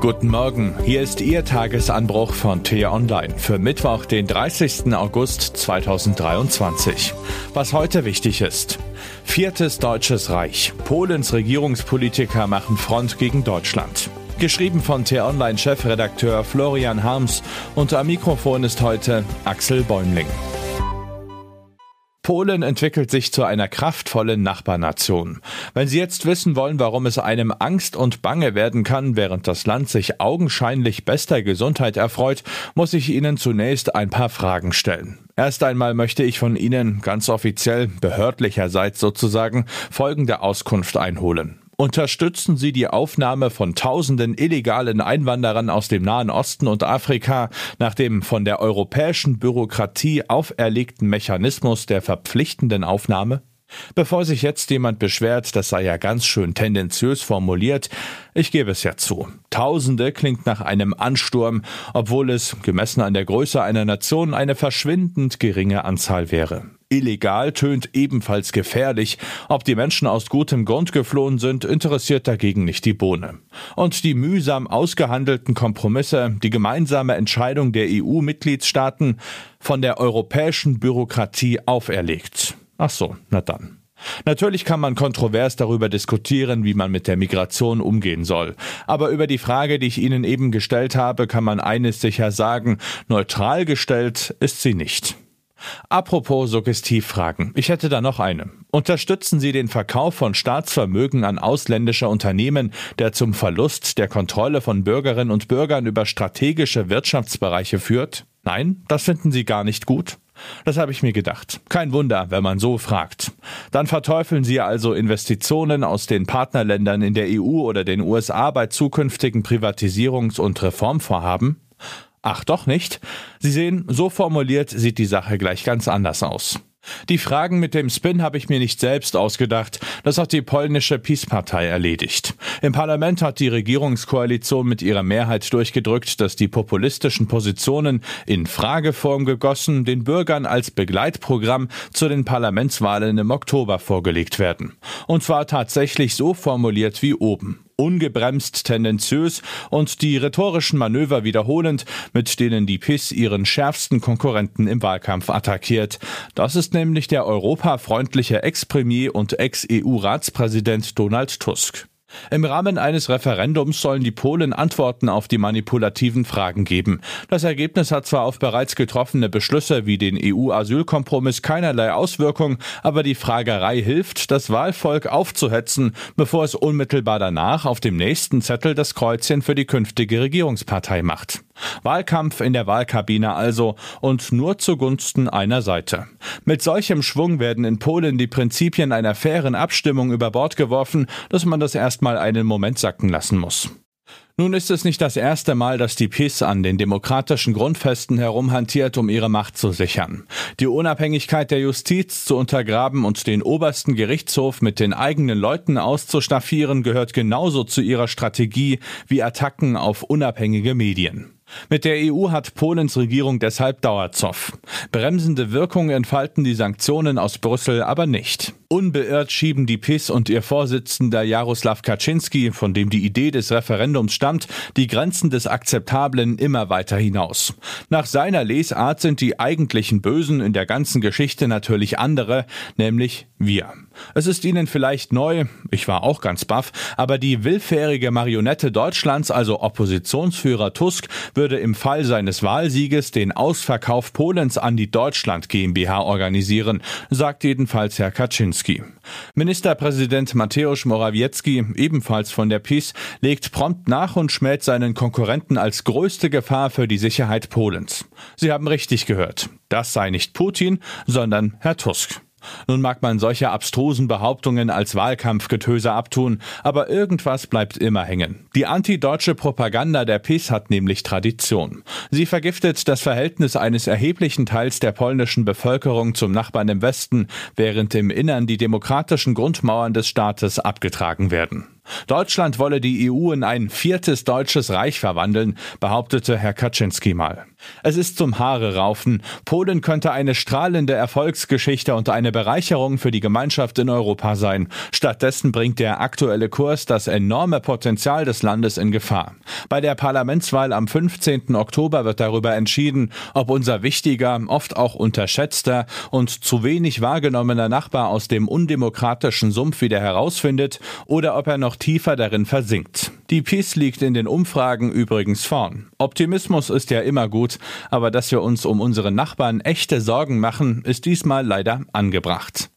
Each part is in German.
Guten Morgen, hier ist Ihr Tagesanbruch von T-Online für Mittwoch, den 30. August 2023. Was heute wichtig ist. Viertes Deutsches Reich. Polens Regierungspolitiker machen Front gegen Deutschland. Geschrieben von T-Online-Chefredakteur Florian Harms und am Mikrofon ist heute Axel Bäumling. Polen entwickelt sich zu einer kraftvollen Nachbarnation. Wenn Sie jetzt wissen wollen, warum es einem Angst und Bange werden kann, während das Land sich augenscheinlich bester Gesundheit erfreut, muss ich Ihnen zunächst ein paar Fragen stellen. Erst einmal möchte ich von Ihnen ganz offiziell, behördlicherseits sozusagen, folgende Auskunft einholen. Unterstützen Sie die Aufnahme von tausenden illegalen Einwanderern aus dem Nahen Osten und Afrika nach dem von der europäischen Bürokratie auferlegten Mechanismus der verpflichtenden Aufnahme? Bevor sich jetzt jemand beschwert, das sei ja ganz schön tendenziös formuliert, ich gebe es ja zu. Tausende klingt nach einem Ansturm, obwohl es, gemessen an der Größe einer Nation, eine verschwindend geringe Anzahl wäre. Illegal tönt ebenfalls gefährlich. Ob die Menschen aus gutem Grund geflohen sind, interessiert dagegen nicht die Bohne. Und die mühsam ausgehandelten Kompromisse, die gemeinsame Entscheidung der EU-Mitgliedstaaten von der europäischen Bürokratie auferlegt. Ach so, na dann. Natürlich kann man kontrovers darüber diskutieren, wie man mit der Migration umgehen soll. Aber über die Frage, die ich Ihnen eben gestellt habe, kann man eines sicher sagen, neutral gestellt ist sie nicht. Apropos Suggestivfragen. Ich hätte da noch eine. Unterstützen Sie den Verkauf von Staatsvermögen an ausländische Unternehmen, der zum Verlust der Kontrolle von Bürgerinnen und Bürgern über strategische Wirtschaftsbereiche führt? Nein, das finden Sie gar nicht gut? Das habe ich mir gedacht. Kein Wunder, wenn man so fragt. Dann verteufeln Sie also Investitionen aus den Partnerländern in der EU oder den USA bei zukünftigen Privatisierungs- und Reformvorhaben? Ach doch nicht? Sie sehen, so formuliert sieht die Sache gleich ganz anders aus. Die Fragen mit dem Spin habe ich mir nicht selbst ausgedacht, das hat die polnische PiS-Partei erledigt. Im Parlament hat die Regierungskoalition mit ihrer Mehrheit durchgedrückt, dass die populistischen Positionen in Frageform gegossen den Bürgern als Begleitprogramm zu den Parlamentswahlen im Oktober vorgelegt werden. Und zwar tatsächlich so formuliert wie oben ungebremst tendenziös und die rhetorischen Manöver wiederholend, mit denen die PIS ihren schärfsten Konkurrenten im Wahlkampf attackiert. Das ist nämlich der europafreundliche Ex-Premier und Ex-EU-Ratspräsident Donald Tusk. Im Rahmen eines Referendums sollen die Polen Antworten auf die manipulativen Fragen geben. Das Ergebnis hat zwar auf bereits getroffene Beschlüsse wie den EU-Asylkompromiss keinerlei Auswirkung, aber die Fragerei hilft, das Wahlvolk aufzuhetzen, bevor es unmittelbar danach auf dem nächsten Zettel das Kreuzchen für die künftige Regierungspartei macht. Wahlkampf in der Wahlkabine also und nur zugunsten einer Seite. Mit solchem Schwung werden in Polen die Prinzipien einer fairen Abstimmung über Bord geworfen, dass man das erstmal einen Moment sacken lassen muss. Nun ist es nicht das erste Mal, dass die PiS an den demokratischen Grundfesten herumhantiert, um ihre Macht zu sichern. Die Unabhängigkeit der Justiz zu untergraben und den obersten Gerichtshof mit den eigenen Leuten auszustaffieren, gehört genauso zu ihrer Strategie wie Attacken auf unabhängige Medien. Mit der EU hat Polens Regierung deshalb Dauerzoff. Bremsende Wirkung entfalten die Sanktionen aus Brüssel aber nicht. Unbeirrt schieben die PIS und ihr Vorsitzender Jaroslaw Kaczynski, von dem die Idee des Referendums stammt, die Grenzen des Akzeptablen immer weiter hinaus. Nach seiner Lesart sind die eigentlichen Bösen in der ganzen Geschichte natürlich andere, nämlich wir. Es ist Ihnen vielleicht neu, ich war auch ganz baff, aber die willfährige Marionette Deutschlands, also Oppositionsführer Tusk, würde im Fall seines Wahlsieges den Ausverkauf Polens an die Deutschland GmbH organisieren, sagt jedenfalls Herr Kaczynski. Ministerpräsident Mateusz Morawiecki, ebenfalls von der PiS, legt prompt nach und schmäht seinen Konkurrenten als größte Gefahr für die Sicherheit Polens. Sie haben richtig gehört. Das sei nicht Putin, sondern Herr Tusk. Nun mag man solche abstrusen Behauptungen als Wahlkampfgetöse abtun, aber irgendwas bleibt immer hängen. Die antideutsche Propaganda der PiS hat nämlich Tradition. Sie vergiftet das Verhältnis eines erheblichen Teils der polnischen Bevölkerung zum Nachbarn im Westen, während im Innern die demokratischen Grundmauern des Staates abgetragen werden. Deutschland wolle die EU in ein viertes deutsches Reich verwandeln, behauptete Herr Kaczynski mal. Es ist zum Haare raufen. Polen könnte eine strahlende Erfolgsgeschichte und eine Bereicherung für die Gemeinschaft in Europa sein. Stattdessen bringt der aktuelle Kurs das enorme Potenzial des Landes in Gefahr. Bei der Parlamentswahl am 15. Oktober wird darüber entschieden, ob unser wichtiger, oft auch unterschätzter und zu wenig wahrgenommener Nachbar aus dem undemokratischen Sumpf wieder herausfindet oder ob er noch tiefer darin versinkt. Die PiS liegt in den Umfragen übrigens vorn. Optimismus ist ja immer gut, aber dass wir uns um unsere Nachbarn echte Sorgen machen, ist diesmal leider angebracht.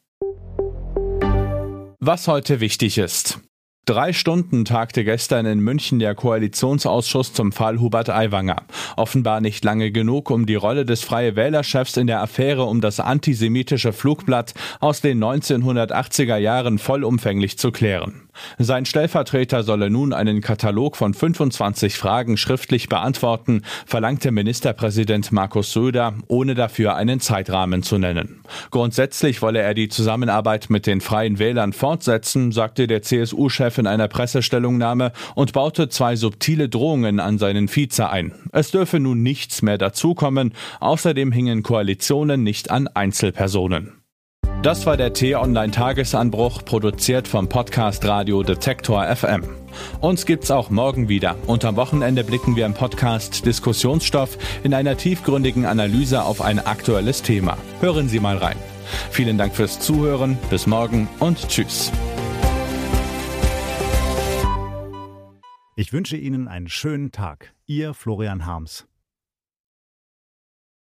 Was heute wichtig ist. Drei Stunden tagte gestern in München der Koalitionsausschuss zum Fall Hubert Aiwanger. Offenbar nicht lange genug, um die Rolle des Freie Wählerchefs in der Affäre um das antisemitische Flugblatt aus den 1980er Jahren vollumfänglich zu klären. Sein Stellvertreter solle nun einen Katalog von 25 Fragen schriftlich beantworten, verlangte Ministerpräsident Markus Söder, ohne dafür einen Zeitrahmen zu nennen. Grundsätzlich wolle er die Zusammenarbeit mit den Freien Wählern fortsetzen, sagte der CSU-Chef in einer Pressestellungnahme und baute zwei subtile Drohungen an seinen Vize ein. Es dürfe nun nichts mehr dazukommen, außerdem hingen Koalitionen nicht an Einzelpersonen. Das war der T-Online-Tagesanbruch, produziert vom Podcast Radio Detektor FM. Uns gibt's auch morgen wieder und am Wochenende blicken wir im Podcast Diskussionsstoff in einer tiefgründigen Analyse auf ein aktuelles Thema. Hören Sie mal rein. Vielen Dank fürs Zuhören, bis morgen und tschüss. Ich wünsche Ihnen einen schönen Tag. Ihr Florian Harms.